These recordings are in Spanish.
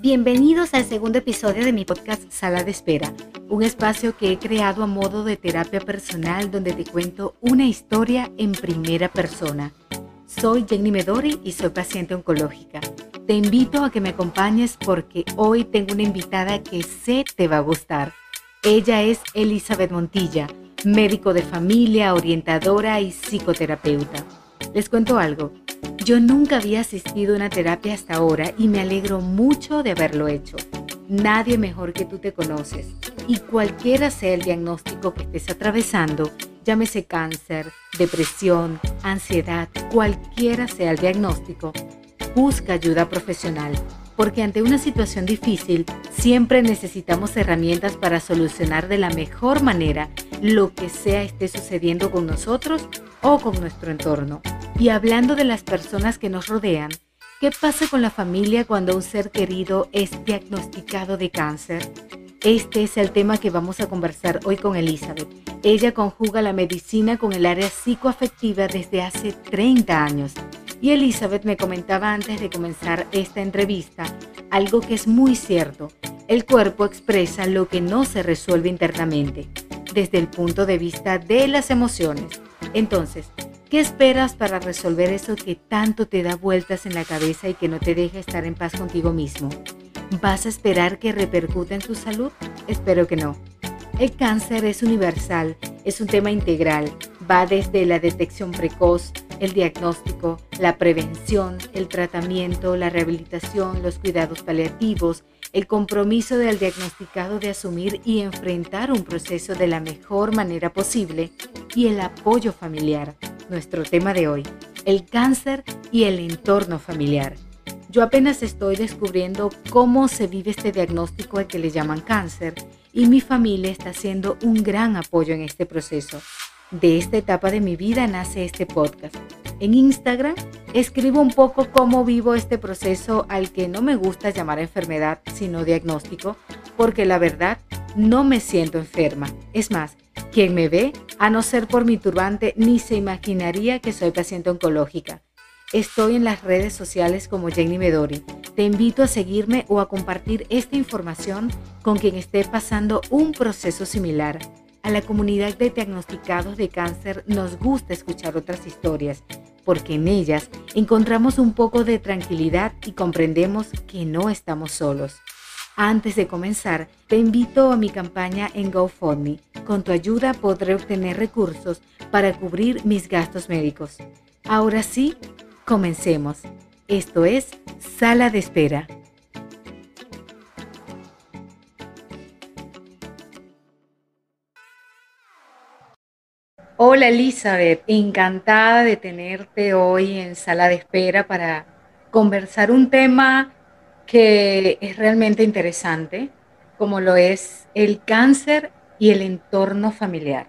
Bienvenidos al segundo episodio de mi podcast Sala de Espera, un espacio que he creado a modo de terapia personal donde te cuento una historia en primera persona. Soy Jenny Medori y soy paciente oncológica. Te invito a que me acompañes porque hoy tengo una invitada que sé te va a gustar. Ella es Elizabeth Montilla, médico de familia, orientadora y psicoterapeuta. Les cuento algo. Yo nunca había asistido a una terapia hasta ahora y me alegro mucho de haberlo hecho. Nadie mejor que tú te conoces y cualquiera sea el diagnóstico que estés atravesando, llámese cáncer, depresión, ansiedad, cualquiera sea el diagnóstico, busca ayuda profesional, porque ante una situación difícil siempre necesitamos herramientas para solucionar de la mejor manera lo que sea esté sucediendo con nosotros o con nuestro entorno. Y hablando de las personas que nos rodean, ¿qué pasa con la familia cuando un ser querido es diagnosticado de cáncer? Este es el tema que vamos a conversar hoy con Elizabeth. Ella conjuga la medicina con el área psicoafectiva desde hace 30 años. Y Elizabeth me comentaba antes de comenzar esta entrevista algo que es muy cierto. El cuerpo expresa lo que no se resuelve internamente, desde el punto de vista de las emociones. Entonces, ¿Qué esperas para resolver eso que tanto te da vueltas en la cabeza y que no te deja estar en paz contigo mismo? ¿Vas a esperar que repercuta en tu salud? Espero que no. El cáncer es universal, es un tema integral, va desde la detección precoz, el diagnóstico, la prevención, el tratamiento, la rehabilitación, los cuidados paliativos, el compromiso del diagnosticado de asumir y enfrentar un proceso de la mejor manera posible y el apoyo familiar nuestro tema de hoy, el cáncer y el entorno familiar. Yo apenas estoy descubriendo cómo se vive este diagnóstico al que le llaman cáncer y mi familia está haciendo un gran apoyo en este proceso. De esta etapa de mi vida nace este podcast. En Instagram escribo un poco cómo vivo este proceso al que no me gusta llamar enfermedad, sino diagnóstico, porque la verdad no me siento enferma. Es más, quien me ve, a no ser por mi turbante, ni se imaginaría que soy paciente oncológica. Estoy en las redes sociales como Jenny Medori. Te invito a seguirme o a compartir esta información con quien esté pasando un proceso similar. A la comunidad de diagnosticados de cáncer nos gusta escuchar otras historias, porque en ellas encontramos un poco de tranquilidad y comprendemos que no estamos solos. Antes de comenzar, te invito a mi campaña en GoFundMe. Con tu ayuda podré obtener recursos para cubrir mis gastos médicos. Ahora sí, comencemos. Esto es Sala de Espera. Hola Elizabeth, encantada de tenerte hoy en Sala de Espera para conversar un tema que es realmente interesante, como lo es el cáncer y el entorno familiar.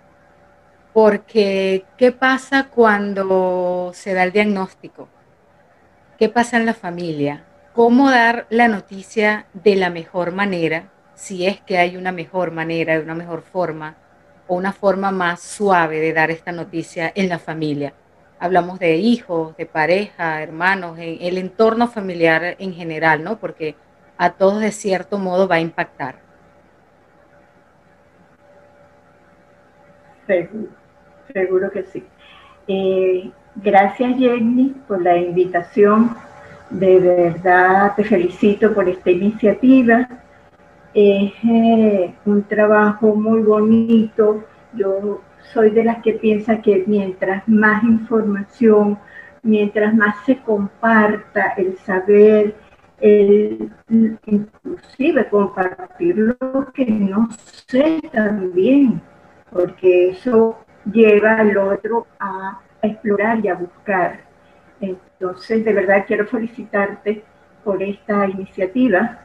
Porque, ¿qué pasa cuando se da el diagnóstico? ¿Qué pasa en la familia? ¿Cómo dar la noticia de la mejor manera, si es que hay una mejor manera, una mejor forma, o una forma más suave de dar esta noticia en la familia? hablamos de hijos, de pareja, hermanos, en el entorno familiar en general, ¿no? Porque a todos de cierto modo va a impactar. Seguro, seguro que sí. Eh, gracias Jenny por la invitación. De verdad te felicito por esta iniciativa. Es un trabajo muy bonito. Yo soy de las que piensa que mientras más información, mientras más se comparta el saber, el, inclusive compartir lo que no sé también, porque eso lleva al otro a, explorar y a buscar. Entonces, de verdad quiero felicitarte por esta iniciativa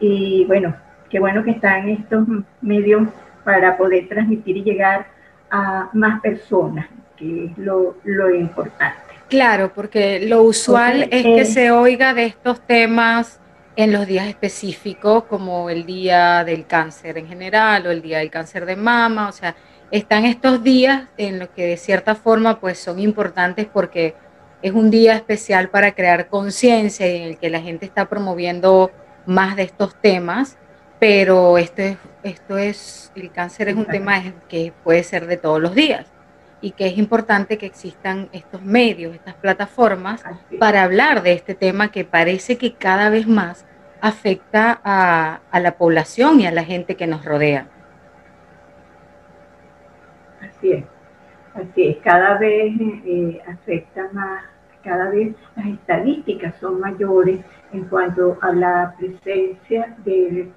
y bueno, qué bueno que están estos medios para poder transmitir y llegar a más personas, que es lo, importante. Claro, porque lo usual es que eh, se oiga de estos temas en los días específicos, como el día del cáncer en general o el día del cáncer de mama, o sea, están estos días en los que de cierta forma pues son importantes porque es un día especial para crear conciencia y en el que la gente está promoviendo más de estos temas, pero esto es, esto es el cáncer es un tema que puede ser de todos los días y que es importante que existan estos medios, estas plataformas para hablar de este tema que parece que cada vez más afecta a, la población y a la gente que nos rodea. Así es, así es, cada vez eh, afecta más, cada vez las estadísticas son mayores en cuanto a la presencia de,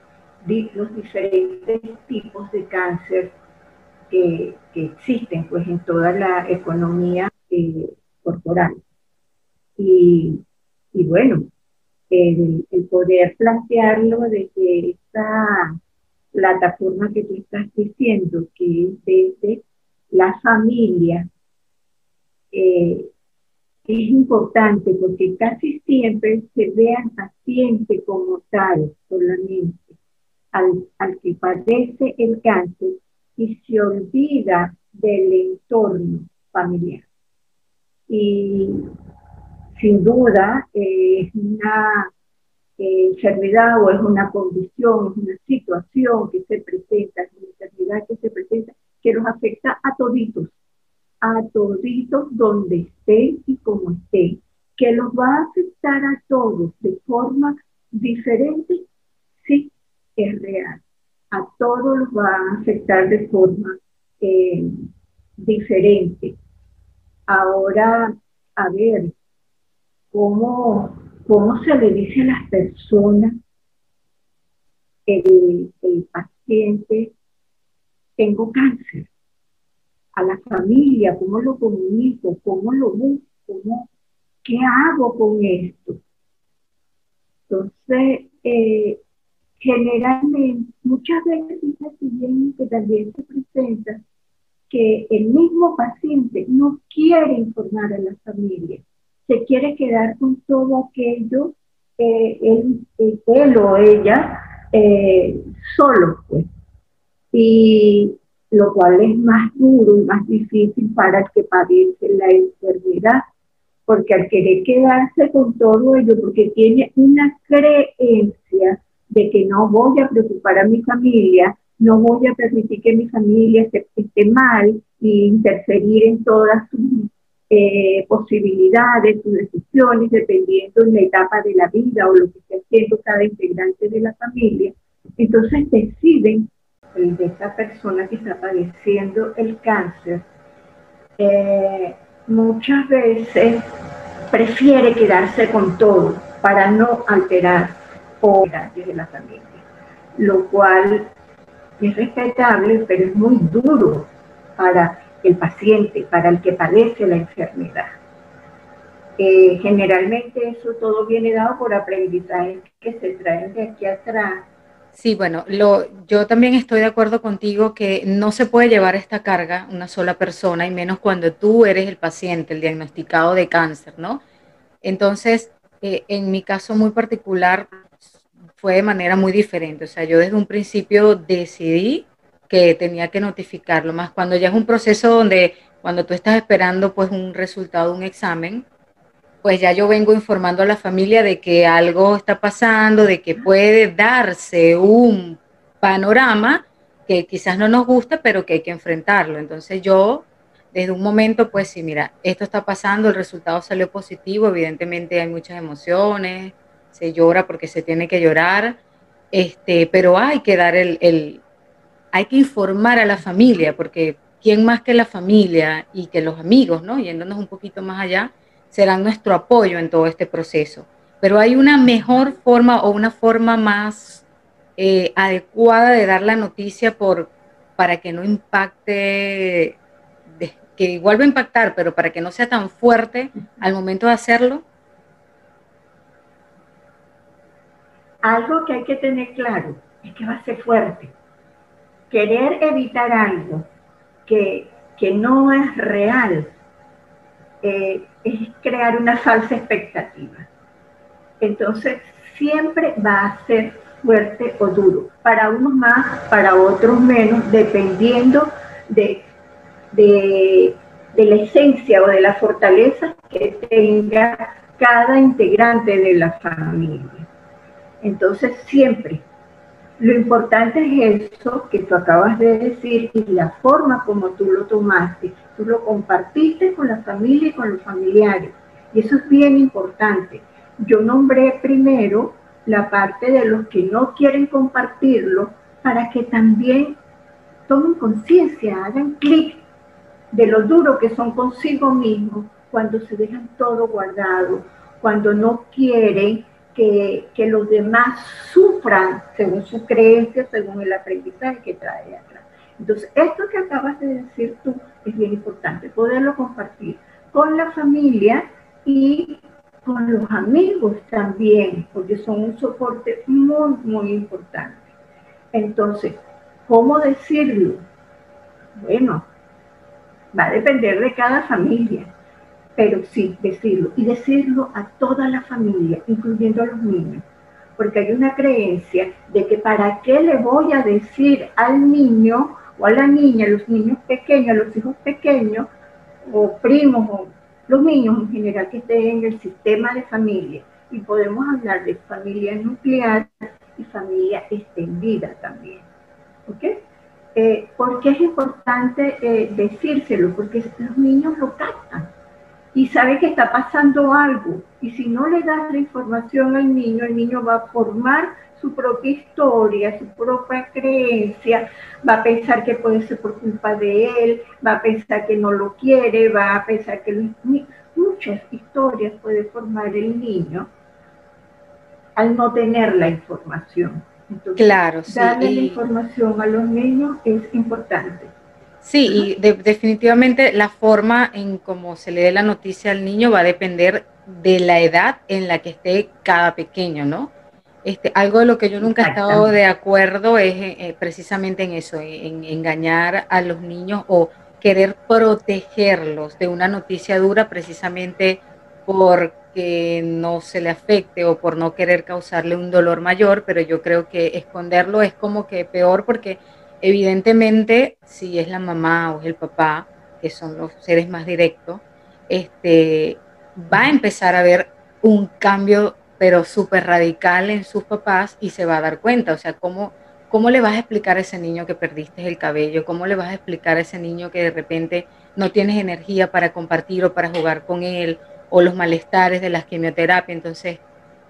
los diferentes tipos de cáncer que, existen pues en toda la economía eh, corporal. Y, y bueno, el, poder plantearlo desde esta plataforma que tú estás diciendo, que es desde la familia, eh, es importante porque casi siempre se ve al paciente como tal solamente, al, al que padece el cáncer y se olvida del entorno familiar. Y sin duda es una eh, enfermedad o es una condición, es una situación que se presenta, es una enfermedad que se presenta, que nos afecta a toditos, a toditos donde estén y como estén, que los va a afectar a todos de forma diferente, sí, es real. A todos los va a afectar de forma eh, diferente. Ahora, a ver, cómo, cómo se le dice a las personas, el, el paciente, tengo cáncer, a la familia, cómo lo comunico, cómo lo busco, qué hago con esto. Entonces, eh, generalmente, muchas veces que también se presenta que el mismo paciente no quiere informar a la familia se quiere quedar con todo aquello, eh, él, o ella, eh, solo, pues. Y lo cual es más duro y más difícil para que padece la enfermedad, porque al querer quedarse con todo ello, porque tiene una creencia de que no voy a preocupar a mi familia, no voy a permitir que mi familia esté mal e interferir en todas sus eh, posibilidades, sus decisiones, dependiendo de la etapa de la vida o lo que esté haciendo cada integrante de la familia. Entonces deciden, el de esa persona que está padeciendo el cáncer, eh, muchas veces prefiere quedarse con todo para no alterar o de la familia, lo cual es respetable, pero es muy duro para el paciente, para el que padece la enfermedad. Eh, generalmente eso todo viene dado por aprendizaje que se traen de aquí atrás. Sí, bueno, lo, yo también estoy de acuerdo contigo que no se puede llevar esta carga una sola persona, y menos cuando tú eres el paciente, el diagnosticado de cáncer, ¿no? Entonces, eh, en mi caso muy particular, fue de manera muy diferente. O sea, yo desde un principio decidí que tenía que notificarlo, más cuando ya es un proceso donde cuando tú estás esperando pues un resultado, un examen, pues ya yo vengo informando a la familia de que algo está pasando, de que puede darse un panorama que quizás no nos gusta, pero que hay que enfrentarlo. Entonces yo, desde un momento, pues sí, mira, esto está pasando, el resultado salió positivo, evidentemente hay muchas emociones, se llora porque se tiene que llorar, este, pero hay que dar el, hay que informar a la familia, porque quién más que la familia y que los amigos, ¿no? Yéndonos un poquito más allá, serán nuestro apoyo en todo este proceso. Pero hay una mejor forma o una forma más eh, adecuada de dar la noticia por, para que no impacte, que igual va a impactar, pero para que no sea tan fuerte al momento de hacerlo. Algo que hay que tener claro es que va a ser fuerte querer evitar algo que, no es real eh, es crear una falsa expectativa. Entonces, siempre va a ser fuerte o duro, para unos más, para otros menos, dependiendo de, de, de la esencia o de la fortaleza que tenga cada integrante de la familia. Entonces, siempre, lo importante es eso que tú acabas de decir y la forma como tú lo tomaste. Tú lo compartiste con la familia y con los familiares. Y eso es bien importante. Yo nombré primero la parte de los que no quieren compartirlo para que también tomen conciencia, hagan clic de lo duro que son consigo mismos cuando se dejan todo guardado, cuando no quieren que, los demás sufran según su creencia, según el aprendizaje que trae atrás. Entonces, esto que acabas de decir tú es bien importante, poderlo compartir con la familia y con los amigos también, porque son un soporte muy, muy importante. Entonces, ¿cómo decirlo? Bueno, va a depender de cada familia, pero sí decirlo, y decirlo a toda la familia, incluyendo a los niños, porque hay una creencia de que para qué le voy a decir al niño o a la niña, a los niños pequeños, a los hijos pequeños, o primos, o los niños en general que estén en el sistema de familia. Y podemos hablar de familia nuclear y familia extendida también. ¿Ok? Eh, ¿Por qué es importante eh, decírselo? Porque los niños lo captan y saben que está pasando algo. Y si no le das la información al niño, el niño va a formar su propia historia, su propia creencia, va a pensar que puede ser por culpa de él, va a pensar que no lo quiere, va a pensar que muchas historias puede formar el niño al no tener la información. Entonces, claro, darle la información a los niños es importante. Sí, y definitivamente la forma en cómo se le dé la noticia al niño va a depender de la edad en la que esté cada pequeño, ¿no? Este, algo de lo que yo nunca he estado de acuerdo es eh, eh, precisamente en eso, en, engañar a los niños o querer protegerlos de una noticia dura precisamente porque no se le afecte o por no querer causarle un dolor mayor, pero yo creo que esconderlo es como que peor porque evidentemente si es la mamá o el papá, que son los seres más directos, este, va a empezar a ver un cambio pero súper radical en sus papás y se va a dar cuenta, o sea, ¿cómo, ¿cómo le vas a explicar a ese niño que perdiste el cabello? ¿Cómo le vas a explicar a ese niño que de repente no tienes energía para compartir o para jugar con él? O los malestares de la quimioterapia. Entonces,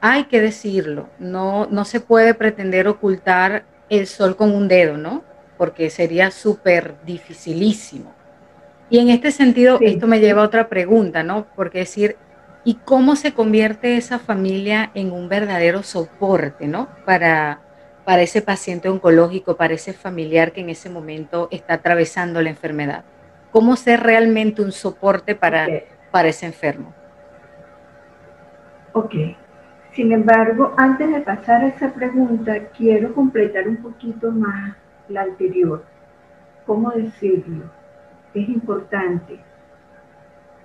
hay que decirlo, no, no se puede pretender ocultar el sol con un dedo, ¿no? Porque sería súper dificilísimo. Y en este sentido, esto me lleva a otra pregunta, ¿no? Porque decir, y cómo se convierte esa familia en un verdadero soporte, ¿no? Para, para ese paciente oncológico, para ese familiar que en ese momento está atravesando la enfermedad. ¿Cómo ser realmente un soporte para, para ese enfermo? Ok. Sin embargo, antes de pasar a esa pregunta, quiero completar un poquito más la anterior. ¿Cómo decirlo? Es importante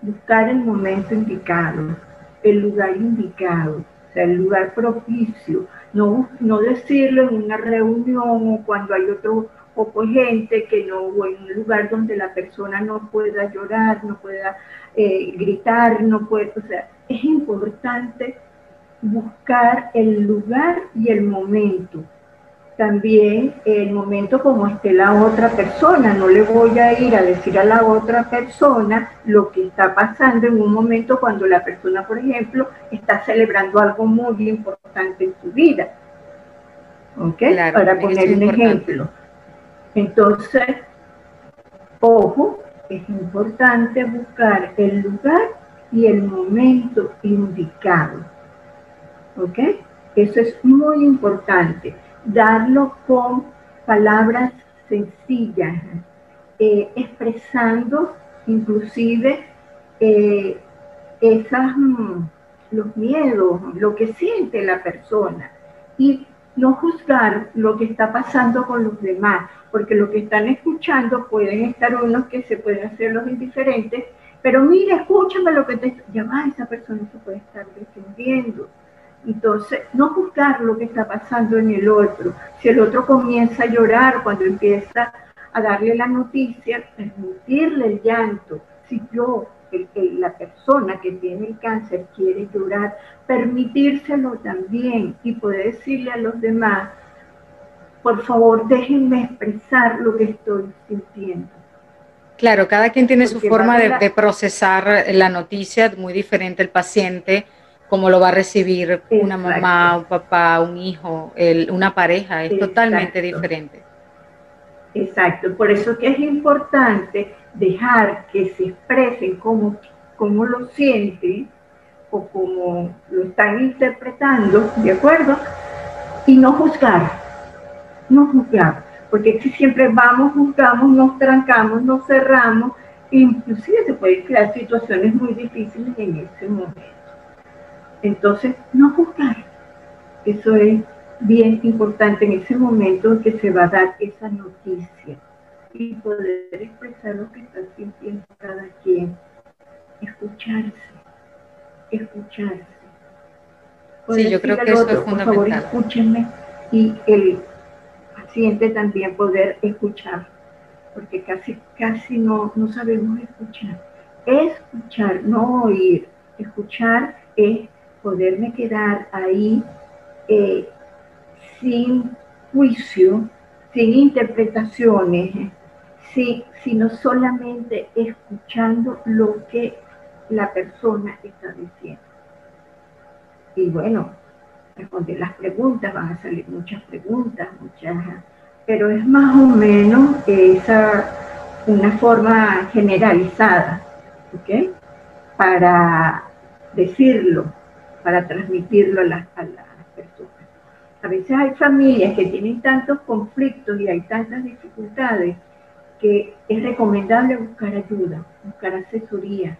buscar el momento indicado, el lugar indicado, o sea, el lugar propicio, no, no decirlo en una reunión o cuando hay otro poco gente que no, o en un lugar donde la persona no pueda llorar, no pueda eh, gritar, no puede, o sea, es importante buscar el lugar y el momento también el momento como esté la otra persona. No le voy a ir a decir a la otra persona lo que está pasando en un momento cuando la persona, por ejemplo, está celebrando algo muy importante en su vida. ¿Ok? Para poner un ejemplo. Entonces, ojo, es importante buscar el lugar y el momento indicado. ¿Ok? Eso es muy importante darlo con palabras sencillas, eh, expresando inclusive eh, esas, mm, los miedos, lo que siente la persona. Y no juzgar lo que está pasando con los demás, porque lo que están escuchando pueden estar unos que se pueden hacer los indiferentes, pero mira, escúchame lo que te... Ya va, esa persona se puede estar defendiendo entonces, no juzgar lo que está pasando en el otro. Si el otro comienza a llorar cuando empieza a darle la noticia, permitirle el llanto. Si yo la persona que tiene el cáncer quiere llorar, permitírselo también y poder decirle a los demás, por favor déjenme expresar lo que estoy sintiendo. Claro, cada quien tiene su forma de, procesar la noticia, muy diferente el paciente, como lo va a recibir una mamá, un papá, un hijo, una pareja, es totalmente diferente. Exacto, por eso que es importante dejar que se expresen cómo, cómo lo sienten o cómo lo están interpretando, ¿de acuerdo? Y no juzgar, no juzgar, porque si siempre vamos, juzgamos, nos trancamos, nos cerramos, inclusive se pueden crear situaciones muy difíciles en ese momento. Entonces, no juzgar, eso es bien importante en ese momento en que se va a dar esa noticia y poder expresar lo que está sintiendo cada quien. Escucharse, escucharse. sí, yo creo que eso es fundamental. Por favor, escúchenme y el paciente también poder escuchar, porque casi, casi no, no sabemos escuchar. Escuchar, no oír. Escuchar es poderme quedar ahí eh, sin juicio, sin interpretaciones, sino solamente escuchando lo que la persona está diciendo. Y bueno, responder las preguntas, van a salir muchas preguntas, muchas, pero es más o menos esa una forma generalizada, ¿ok? Para decirlo, para transmitirlo a las, a las personas. A veces hay familias que tienen tantos conflictos y hay tantas dificultades que es recomendable buscar ayuda, buscar asesoría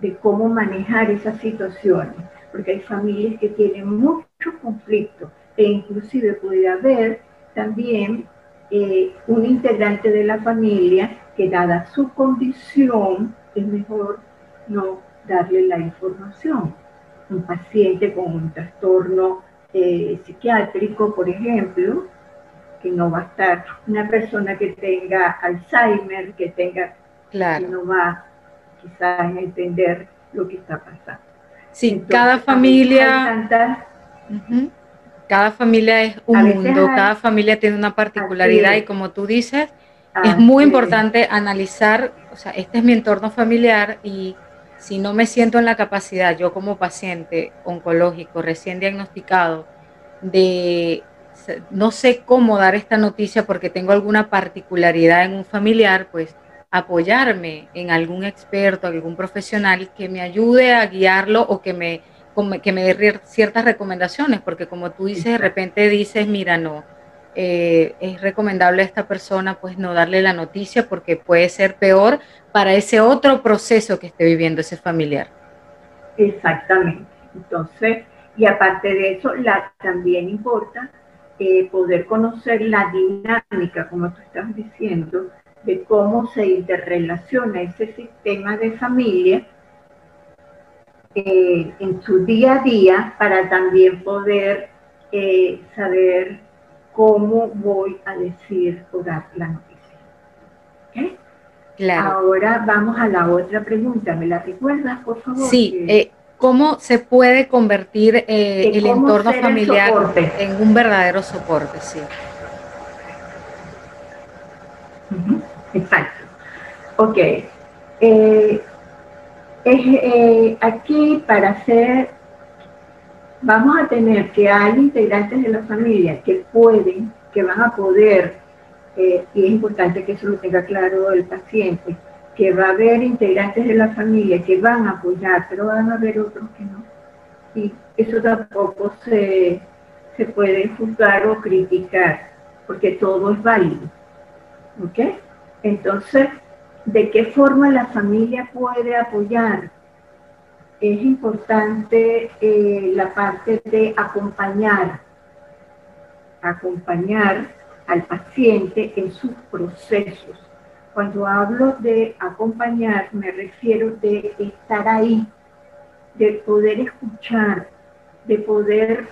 de cómo manejar esas situaciones, porque hay familias que tienen muchos conflictos e inclusive puede haber también eh, un integrante de la familia que dada su condición es mejor no darle la información. Un paciente con un trastorno eh, psiquiátrico, por ejemplo, que no va a estar una persona que tenga Alzheimer, que tenga, claro. que no va quizás a entender lo que está pasando. Sí, cada familia, cada familia es un mundo, cada familia tiene una particularidad y como tú dices, es muy importante analizar, o sea, este es mi entorno familiar y si no me siento en la capacidad, yo como paciente oncológico recién diagnosticado, de no sé cómo dar esta noticia porque tengo alguna particularidad en un familiar, pues apoyarme en algún experto, algún profesional que me ayude a guiarlo o que me, que me dé ciertas recomendaciones, porque como tú dices, de repente dices, mira, no, eh, es recomendable a esta persona pues no darle la noticia porque puede ser peor para ese otro proceso que esté viviendo ese familiar. Exactamente. Entonces, y aparte de eso, la, también importa eh, poder conocer la dinámica, como tú estás diciendo, de cómo se interrelaciona ese sistema de familia eh, en su día a día para también poder saber cómo voy a decir o dar la noticia. Claro. Ahora vamos a la otra pregunta. ¿Me la recuerdas, por favor? Sí, ¿Cómo se puede convertir eh, el entorno familiar en un verdadero soporte? Sí. Exacto. Ok. Eh, eh, aquí para hacer, vamos a tener que hay integrantes de la familia que pueden, que van a poder, y es importante que eso lo tenga claro el paciente, que va a haber integrantes de la familia que van a apoyar, pero van a haber otros que no. Y eso tampoco se, se puede juzgar o criticar, porque todo es válido. ¿Ok? Entonces, ¿de qué forma la familia puede apoyar? Es importante eh, la parte de acompañar, acompañar al paciente en sus procesos. Cuando hablo de acompañar, me refiero de estar ahí, de poder escuchar, de poder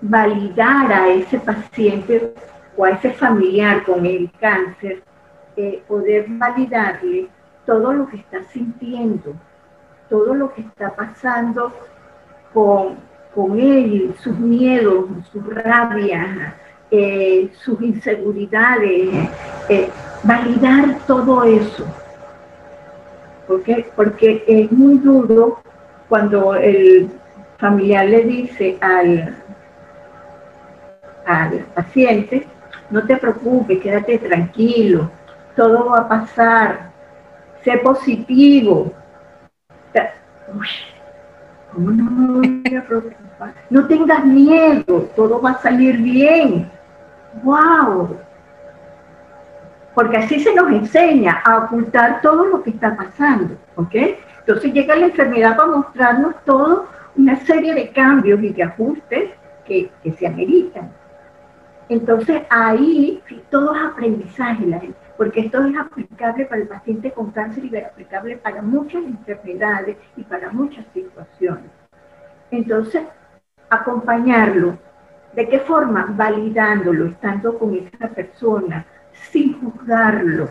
validar a ese paciente o a ese familiar con el cáncer, poder validarle todo lo que está sintiendo, todo lo que está pasando con, con él, sus miedos, sus rabias, eh, sus inseguridades, eh, validar todo eso. Porque es muy duro cuando el familiar le dice al, al paciente, no te preocupes, quédate tranquilo, todo va a pasar, sé positivo. ¿Cómo no tengas miedo, todo va a salir bien. ¡Wow! Porque así se nos enseña a ocultar todo lo que está pasando, ¿ok? Entonces llega la enfermedad para mostrarnos todo una serie de cambios y de ajustes que, se ameritan. Entonces ahí todo es aprendizaje, porque esto es aplicable para el paciente con cáncer y es aplicable para muchas enfermedades y para muchas situaciones. Entonces, acompañarlo, ¿de qué forma? Validándolo, estando con esa persona, sin juzgarlo,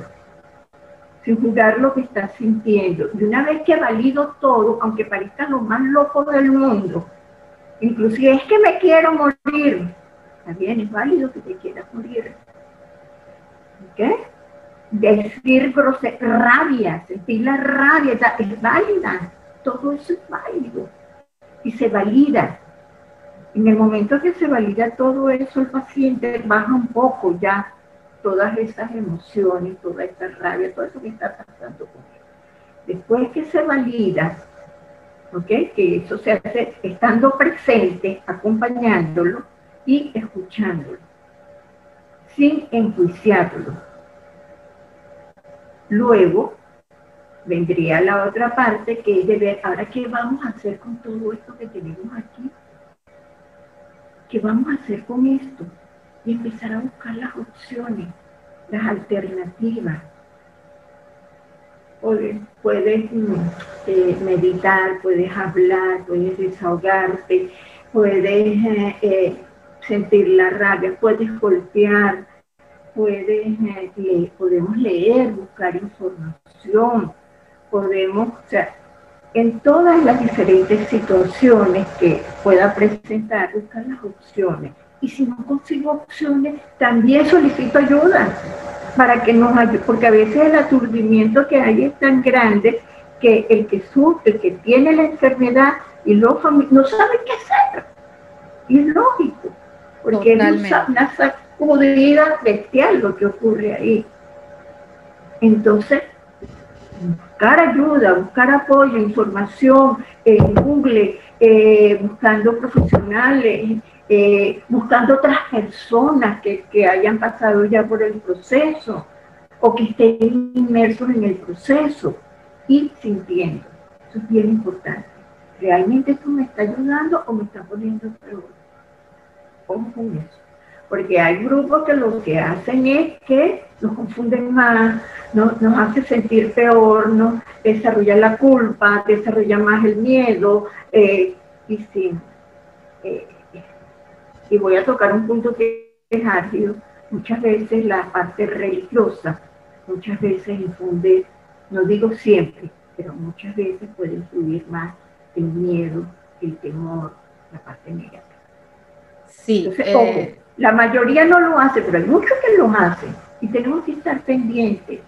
sin juzgar lo que está sintiendo. Y una vez que valido todo, aunque parezca lo más loco del mundo, inclusive es que me quiero morir, también es válido que te quieras morir. ¿Ok? Decir rabia, sentir la rabia, es válida. Todo eso es válido. Y se valida. En el momento que se valida todo eso, el paciente baja un poco ya todas esas emociones, toda esa rabia, todo eso que está pasando con él. Después que se valida, ¿ok? Que eso se hace estando presente, acompañándolo, y escuchándolo, sin enjuiciarlo. Luego vendría la otra parte que es de ver, ahora qué vamos a hacer con todo esto que tenemos aquí. ¿Qué vamos a hacer con esto? Y empezar a buscar las opciones, las alternativas. Puedes, mm, eh, meditar, puedes hablar, puedes desahogarte, puedes eh, eh, sentir la rabia, puedes golpear, puedes, eh, podemos leer, buscar información, podemos, o sea, en todas las diferentes situaciones que pueda presentar, buscar las opciones. Y si no consigo opciones, también solicito ayuda para que nos ayude, porque a veces el aturdimiento que hay es tan grande que el que sufre, el que tiene la enfermedad y los no sabe qué hacer. Y es lógico porque es una, sacudida bestial lo que ocurre ahí. Entonces, buscar ayuda, buscar apoyo, información en Google, eh, buscando profesionales, eh, buscando otras personas que, que, hayan pasado ya por el proceso o que estén inmersos en el proceso y sintiendo. Eso es bien importante. ¿Realmente esto me está ayudando o me está poniendo peor? Porque hay grupos que lo que hacen es que nos confunden más, nos, nos hace sentir peor, nos desarrolla la culpa, desarrolla más el miedo, eh, y sí. Eh, y voy a tocar un punto que es ácido. Muchas veces la parte religiosa, muchas veces infunde, no digo siempre, pero muchas veces puede influir más el miedo, el temor, la parte negativa. Sí. Eh, la mayoría no lo hace, pero hay muchos que lo hacen y tenemos que estar pendientes.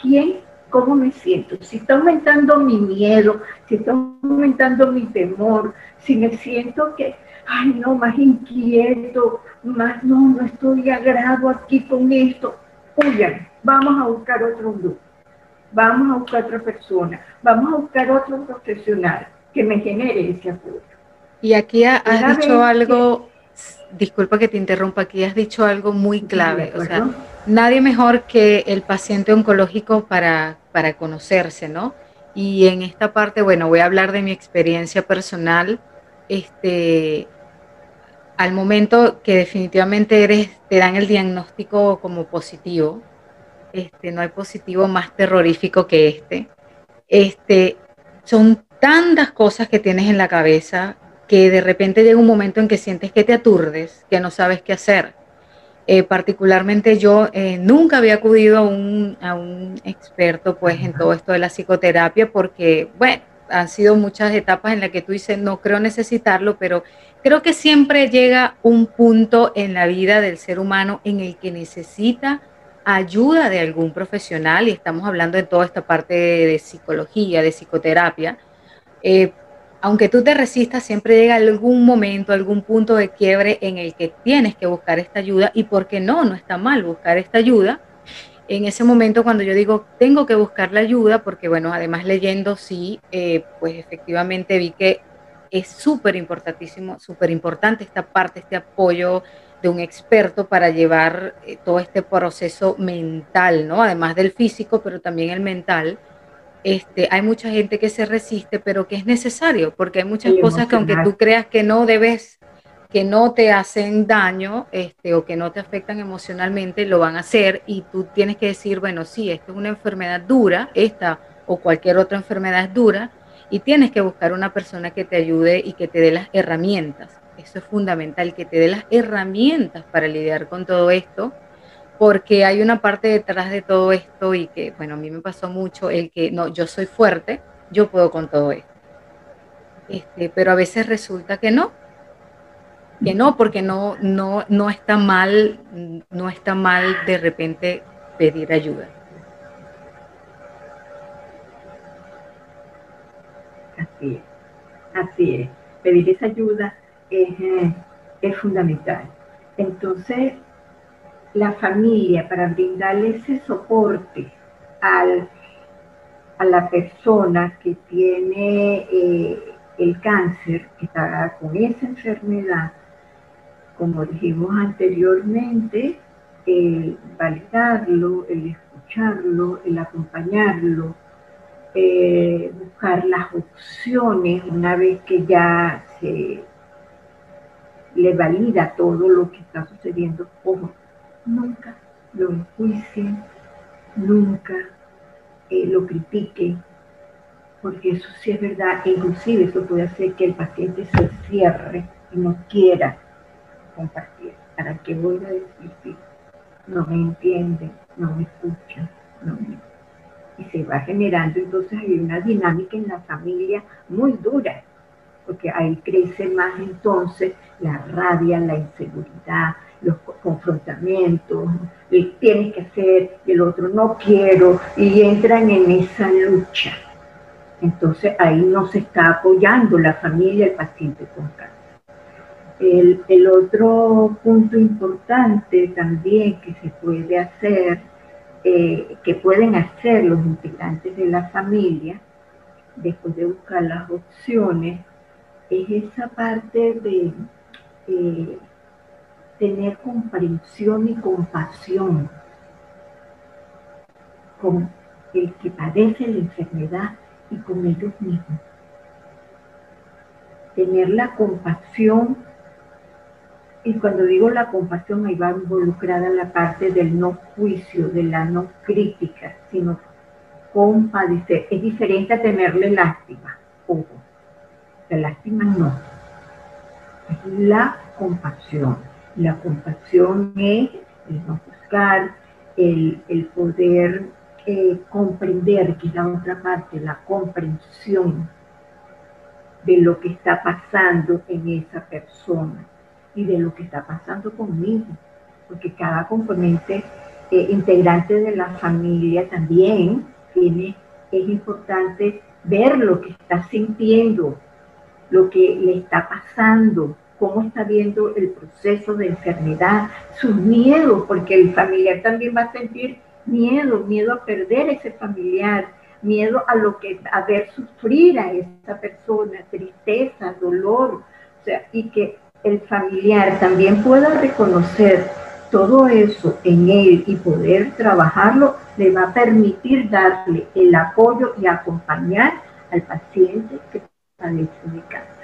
¿Quién, cómo me siento? Si está aumentando mi miedo, si está aumentando mi temor, si me siento que, ay no, más inquieto, más no, no estoy agrado aquí con esto, huyan, vamos a buscar otro grupo, vamos a buscar otra persona, vamos a buscar otro profesional que me genere ese apoyo. Y aquí has dicho algo disculpa que te interrumpa, aquí has dicho algo muy clave. O sea, nadie mejor que el paciente oncológico para, para conocerse, ¿no? Y en esta parte, bueno, voy a hablar de mi experiencia personal. Este, al momento que definitivamente eres, te dan el diagnóstico como positivo, este, no hay positivo más terrorífico que este. Este, son tantas cosas que tienes en la cabeza que de repente llega un momento en que sientes que te aturdes, que no sabes qué hacer. Eh, particularmente yo eh, nunca había acudido a un, a un experto pues en todo esto de la psicoterapia porque, bueno, han sido muchas etapas en las que tú dices, no creo necesitarlo, pero creo que siempre llega un punto en la vida del ser humano en el que necesita ayuda de algún profesional, y estamos hablando de toda esta parte de, psicología, de psicoterapia, eh, aunque tú te resistas, siempre llega algún momento, algún punto de quiebre en el que tienes que buscar esta ayuda y porque no, no está mal buscar esta ayuda. En ese momento cuando yo digo, tengo que buscar la ayuda, porque bueno, además leyendo, sí, eh, pues efectivamente vi que es súper importantísimo, súper importante esta parte, este apoyo de un experto para llevar eh, todo este proceso mental, ¿no? Además del físico, pero también el mental. Este, hay mucha gente que se resiste, pero que es necesario, porque hay muchas cosas que aunque tú creas que no debes, que no te hacen daño, este, o que no te afectan emocionalmente, lo van a hacer y tú tienes que decir, bueno, sí, esta es una enfermedad dura, esta o cualquier otra enfermedad es dura, y tienes que buscar una persona que te ayude y que te dé las herramientas. Eso es fundamental, que te dé las herramientas para lidiar con todo esto, porque hay una parte detrás de todo esto y que, bueno, a mí me pasó mucho el que, no, yo soy fuerte, yo puedo con todo esto. Este, pero a veces resulta que no, que no, porque no, no, no está mal, no está mal de repente pedir ayuda. Así es, así es. Pedir esa ayuda es, fundamental. Entonces, la familia, para brindarle ese soporte al, a la persona que tiene eh, el cáncer, que está con esa enfermedad, como dijimos anteriormente, el validarlo, el escucharlo, el acompañarlo, eh, buscar las opciones una vez que ya se le valida todo lo que está sucediendo. Ojo, nunca lo enjuicien, nunca eh, lo critiquen, porque eso sí es verdad, inclusive eso puede hacer que el paciente se cierre y no quiera compartir. ¿Para qué voy a decir No me entienden, no me escuchan, no Y se va generando entonces hay una dinámica en la familia muy dura porque ahí crece más entonces la rabia, la inseguridad, los confrontamientos, el tienes que hacer, el otro no quiero, y entran en esa lucha. Entonces ahí no se está apoyando la familia, el paciente con cáncer. El, otro punto importante también que se puede hacer, eh, que pueden hacer los integrantes de la familia, después de buscar las opciones, es esa parte de eh, tener comprensión y compasión con el que padece la enfermedad y con ellos mismos. Tener la compasión, y cuando digo la compasión, ahí va involucrada la parte del no juicio, de la no crítica, sino compadecer. Es diferente a tenerle lástima, ojo la lástima no. Es la compasión. La compasión es el no buscar, el, poder eh, comprender, que es la otra parte, la comprensión de lo que está pasando en esa persona y de lo que está pasando conmigo, porque cada componente eh, integrante de la familia también tiene, es importante ver lo que está sintiendo, lo que le está pasando, cómo está viendo el proceso de enfermedad, sus miedos, porque el familiar también va a sentir miedo, miedo a perder ese familiar, miedo a lo que a ver sufrir a esa persona, tristeza, dolor, y que el familiar también pueda reconocer todo eso en él y poder trabajarlo, le va a permitir darle el apoyo y acompañar al paciente que de cáncer.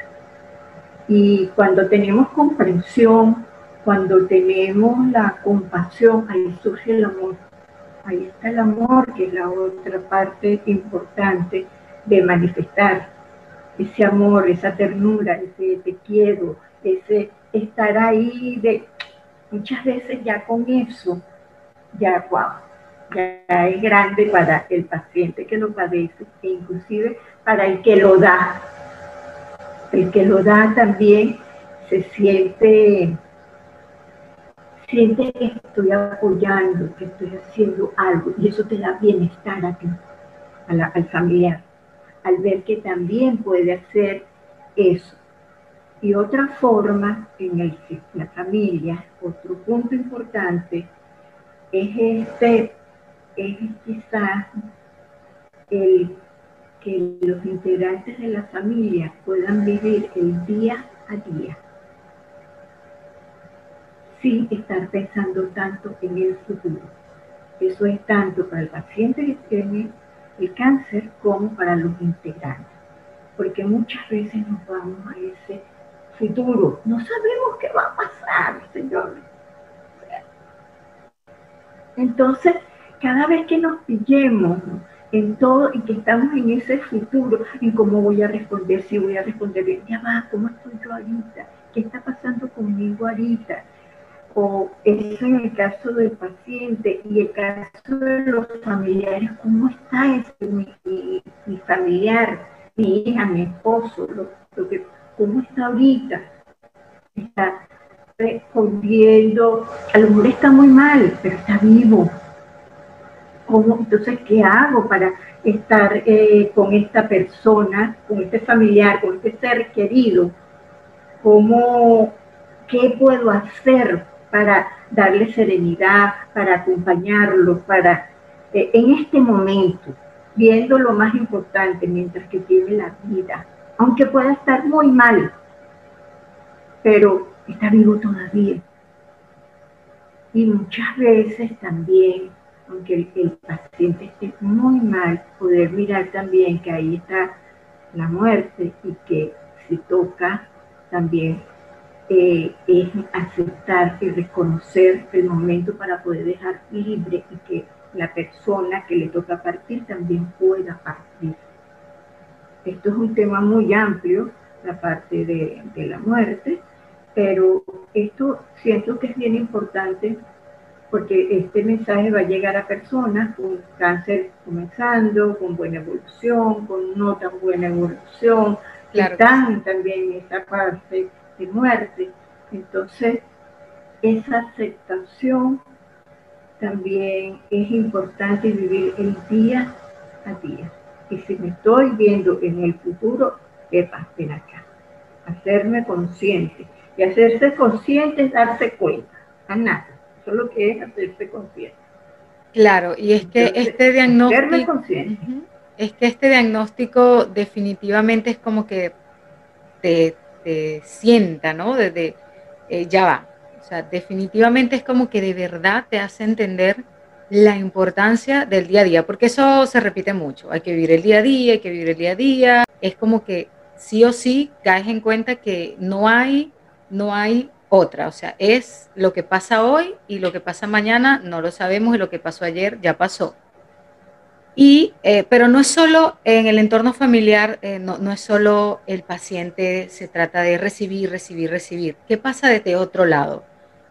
Y cuando tenemos comprensión, cuando tenemos la compasión, ahí surge el amor. Ahí está el amor, que es la otra parte importante de manifestar. Ese amor, esa ternura, ese te quiero, ese estar ahí de muchas veces ya con eso, ya wow, ya es grande para el paciente que lo padece e inclusive para el que lo da. El que lo da también se siente, siente que estoy apoyando, que estoy haciendo algo y eso te da bienestar a ti, al familiar, al ver que también puede hacer eso. Y otra forma en el, la familia, otro punto importante, es este, es quizás el que los integrantes de la familia puedan vivir el día a día sin estar pensando tanto en el futuro. Eso es tanto para el paciente que tiene el cáncer como para los integrantes. Porque muchas veces nos vamos a ese futuro. No sabemos qué va a pasar, señores. Entonces, cada vez que nos pillemos en todo y que estamos en ese futuro, en cómo voy a responder, si voy a responder bien, ya va, ¿cómo estoy yo ahorita? ¿Qué está pasando conmigo ahorita? O eso en el caso del paciente y el caso de los familiares, ¿cómo está ese, mi, familiar, mi hija, mi esposo, lo, que, cómo está ahorita? Está respondiendo, a lo mejor está muy mal, pero está vivo, ¿Cómo, entonces, ¿qué hago para estar eh, con esta persona, con este familiar, con este ser querido? ¿Cómo, ¿Qué puedo hacer para darle serenidad, para acompañarlo, para, eh, en este momento, viendo lo más importante mientras que tiene la vida, aunque pueda estar muy mal, pero está vivo todavía. Y muchas veces también aunque el, paciente esté muy mal, poder mirar también que ahí está la muerte y que si toca también eh, es aceptar y reconocer el momento para poder dejar libre y que la persona que le toca partir también pueda partir. Esto es un tema muy amplio, la parte de, de la muerte, pero esto siento que es bien importante porque este mensaje va a llegar a personas con cáncer comenzando, con buena evolución, con no tan buena evolución, que están también en esta parte de muerte. Entonces, esa aceptación también es importante vivir el día a día. Y si me estoy viendo en el futuro, epa, ven acá. Hacerme consciente. Y hacerse consciente es darse cuenta. A nada solo que es hacerse consciente. Claro, y es que este diagnóstico... Es que este diagnóstico definitivamente es como que te, sienta, ¿no? Desde, eh, ya va. O sea, definitivamente es como que de verdad te hace entender la importancia del día a día, porque eso se repite mucho. Hay que vivir el día a día, hay que vivir el día a día. Es como que sí o sí caes en cuenta que no hay, no hay otra, o sea, es lo que pasa hoy y lo que pasa mañana no lo sabemos y lo que pasó ayer ya pasó. Y, eh, pero no es solo en el entorno familiar, eh, no, no, es solo el paciente, se trata de recibir, recibir, recibir. ¿Qué pasa de este otro lado?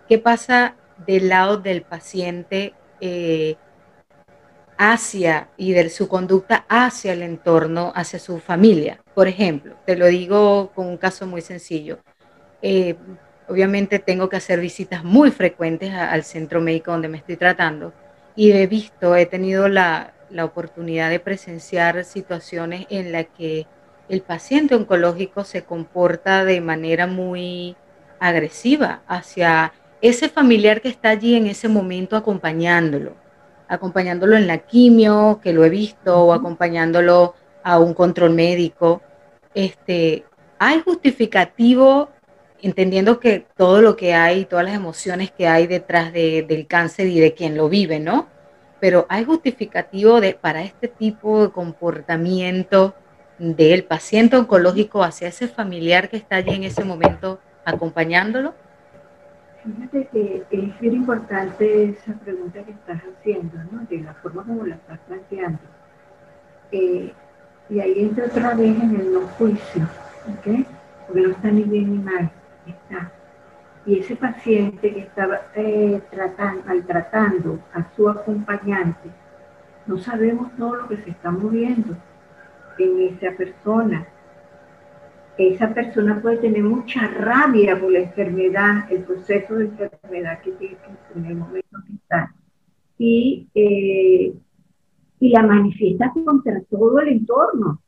¿Qué pasa del lado del paciente eh, hacia y de su conducta hacia el entorno, hacia su familia? Por ejemplo, te lo digo con un caso muy sencillo. Obviamente tengo que hacer visitas muy frecuentes al centro médico donde me estoy tratando y he visto, he tenido la, oportunidad de presenciar situaciones en las que el paciente oncológico se comporta de manera muy agresiva hacia ese familiar que está allí en ese momento acompañándolo, acompañándolo en la quimio, que lo he visto, o acompañándolo a un control médico. Este, hay justificativo entendiendo que todo lo que hay, todas las emociones que hay detrás del cáncer y de quien lo vive, ¿no? Pero hay justificativo para este tipo de comportamiento del paciente oncológico hacia ese familiar que está allí en ese momento acompañándolo. Fíjate que es bien importante esa pregunta que estás haciendo, ¿no? De la forma como la estás planteando. Eh, y ahí entra otra vez en el no juicio, ¿ok? Porque no está ni bien ni mal está. y ese paciente que estaba eh, tratando, maltratando a su acompañante, no sabemos todo lo que se está moviendo en esa persona. Esa persona puede tener mucha rabia por la enfermedad, el proceso de enfermedad que tiene en el momento que está. Y, eh, y la manifiesta contra todo el entorno.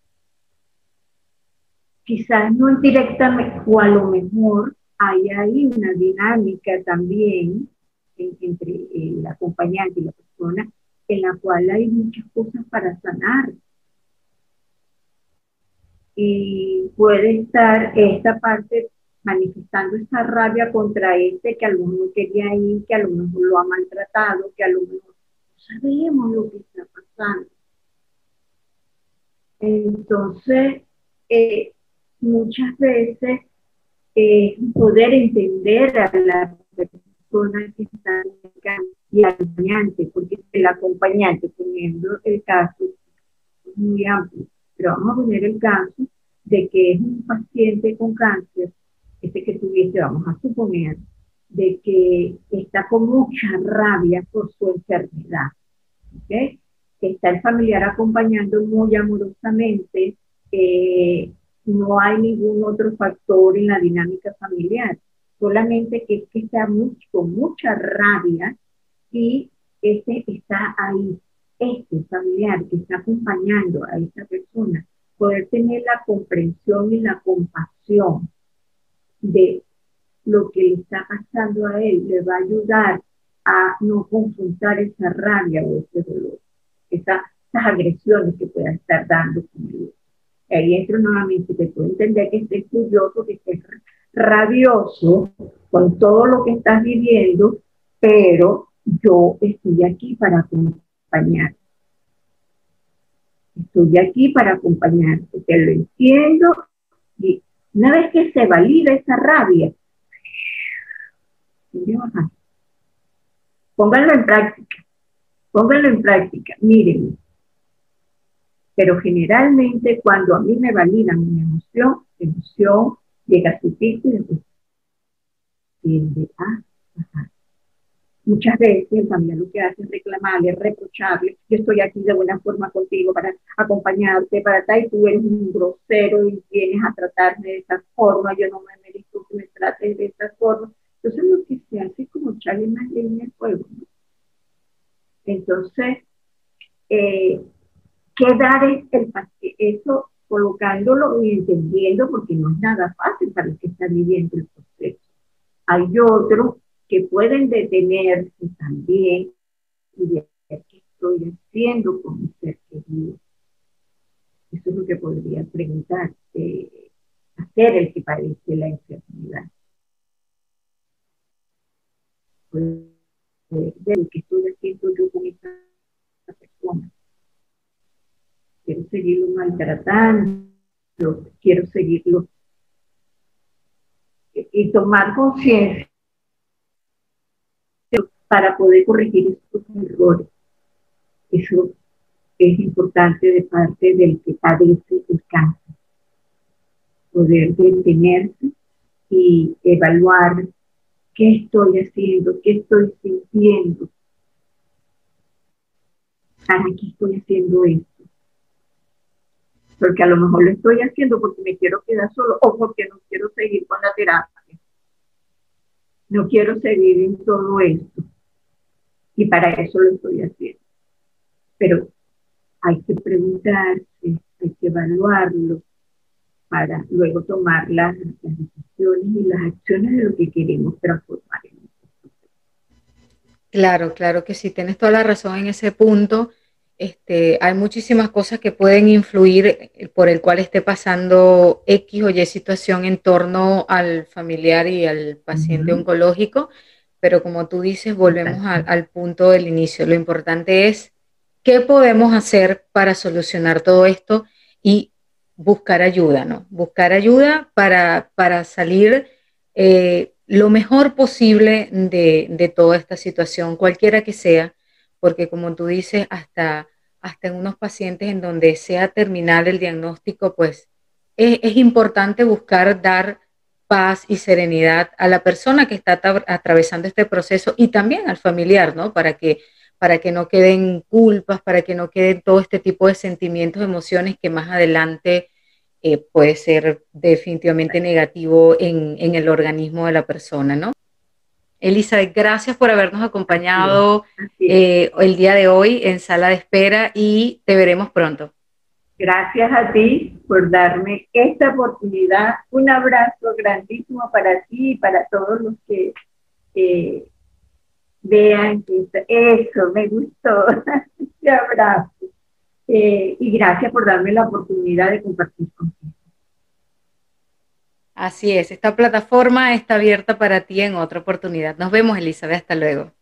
Quizás no directamente, o a lo mejor hay ahí una dinámica también entre el acompañante y la persona en la cual hay muchas cosas para sanar. Y puede estar esta parte manifestando esta rabia contra este que a lo mejor quería ir, que a lo mejor lo ha maltratado, que a lo mejor no sabemos lo que está pasando. Entonces, eh, muchas veces eh, poder entender a la persona que está y al acompañante, porque el acompañante, poniendo el caso, es muy amplio, pero vamos a poner el caso de que es un paciente con cáncer, este que tuviste, vamos a suponer, de que está con mucha rabia por su enfermedad. Está el familiar acompañando muy amorosamente, eh, no hay ningún otro factor en la dinámica familiar, solamente que es que está con mucha rabia y este está ahí, este familiar que está acompañando a esa persona, poder tener la comprensión y la compasión de lo que le está pasando a él, le va a ayudar a no confrontar esa rabia o ese dolor, esas agresiones que pueda estar dando con él. Ahí entro nuevamente, te puedo entender que estés curioso, que estés rabioso con todo lo que estás viviendo, pero yo estoy aquí para acompañar. Estoy aquí para acompañarte, te lo entiendo. Y una vez que se valida esa rabia, pónganlo en práctica, pónganlo en práctica, miren. Pero generalmente cuando a mí me validan mi emoción, emoción llega a su pico y después tiende a bajar. Muchas veces familiar lo que hace es reclamarle, reprocharle, yo estoy aquí de buena forma contigo para acompañarte, para tal, y tú eres un grosero y vienes a tratarme de esta forma, yo no me merezco que me trates de esta forma. Entonces lo que se hace es como echarle más leña al fuego. ¿no? Entonces, eh, ¿qué dar es el Eso colocándolo y entendiendo, porque no es nada fácil para el que está viviendo el proceso. Hay otros que pueden detenerse también y ver qué estoy haciendo con mi ser querido. Eso es lo que podría preguntar, eh, hacer el que padece la enfermedad. Pues, ver qué estoy haciendo yo con esta persona. Quiero seguirlo maltratando, quiero seguirlo y tomar conciencia para poder corregir estos errores. Eso es importante de parte del que padece el cáncer. Poder detenerse y evaluar qué estoy haciendo, qué estoy sintiendo, para qué estoy haciendo esto. Porque a lo mejor lo estoy haciendo porque me quiero quedar solo o porque no quiero seguir con la terapia. No quiero seguir en todo esto y para eso lo estoy haciendo. Pero hay que preguntarse, hay que evaluarlo para luego tomar las, decisiones y las acciones de lo que queremos transformar en Claro, claro que sí, tienes toda la razón en ese punto. Este, hay muchísimas cosas que pueden influir por el cual esté pasando X o Y situación en torno al familiar y al paciente oncológico pero como tú dices, volvemos al punto del inicio. Lo importante es qué podemos hacer para solucionar todo esto y buscar ayuda, ¿no? Buscar ayuda para, para salir eh, lo mejor posible de, de, toda esta situación, cualquiera que sea, porque como tú dices, hasta, hasta en unos pacientes en donde sea terminal el diagnóstico, pues es, importante buscar dar paz y serenidad a la persona que está atravesando este proceso y también al familiar, ¿no? Para que, para que no queden culpas, para que no queden todo este tipo de sentimientos, emociones que más adelante eh, puede ser definitivamente negativo en, en, el organismo de la persona, ¿no? Elizabeth, gracias por habernos acompañado eh, el día de hoy en sala de espera y te veremos pronto. Gracias a ti por darme esta oportunidad. Un abrazo grandísimo para ti y para todos los que vean que eso me gustó. Un abrazo. Eh, y gracias por darme la oportunidad de compartir contigo. Así es, esta plataforma está abierta para ti en otra oportunidad. Nos vemos, Elizabeth, hasta luego.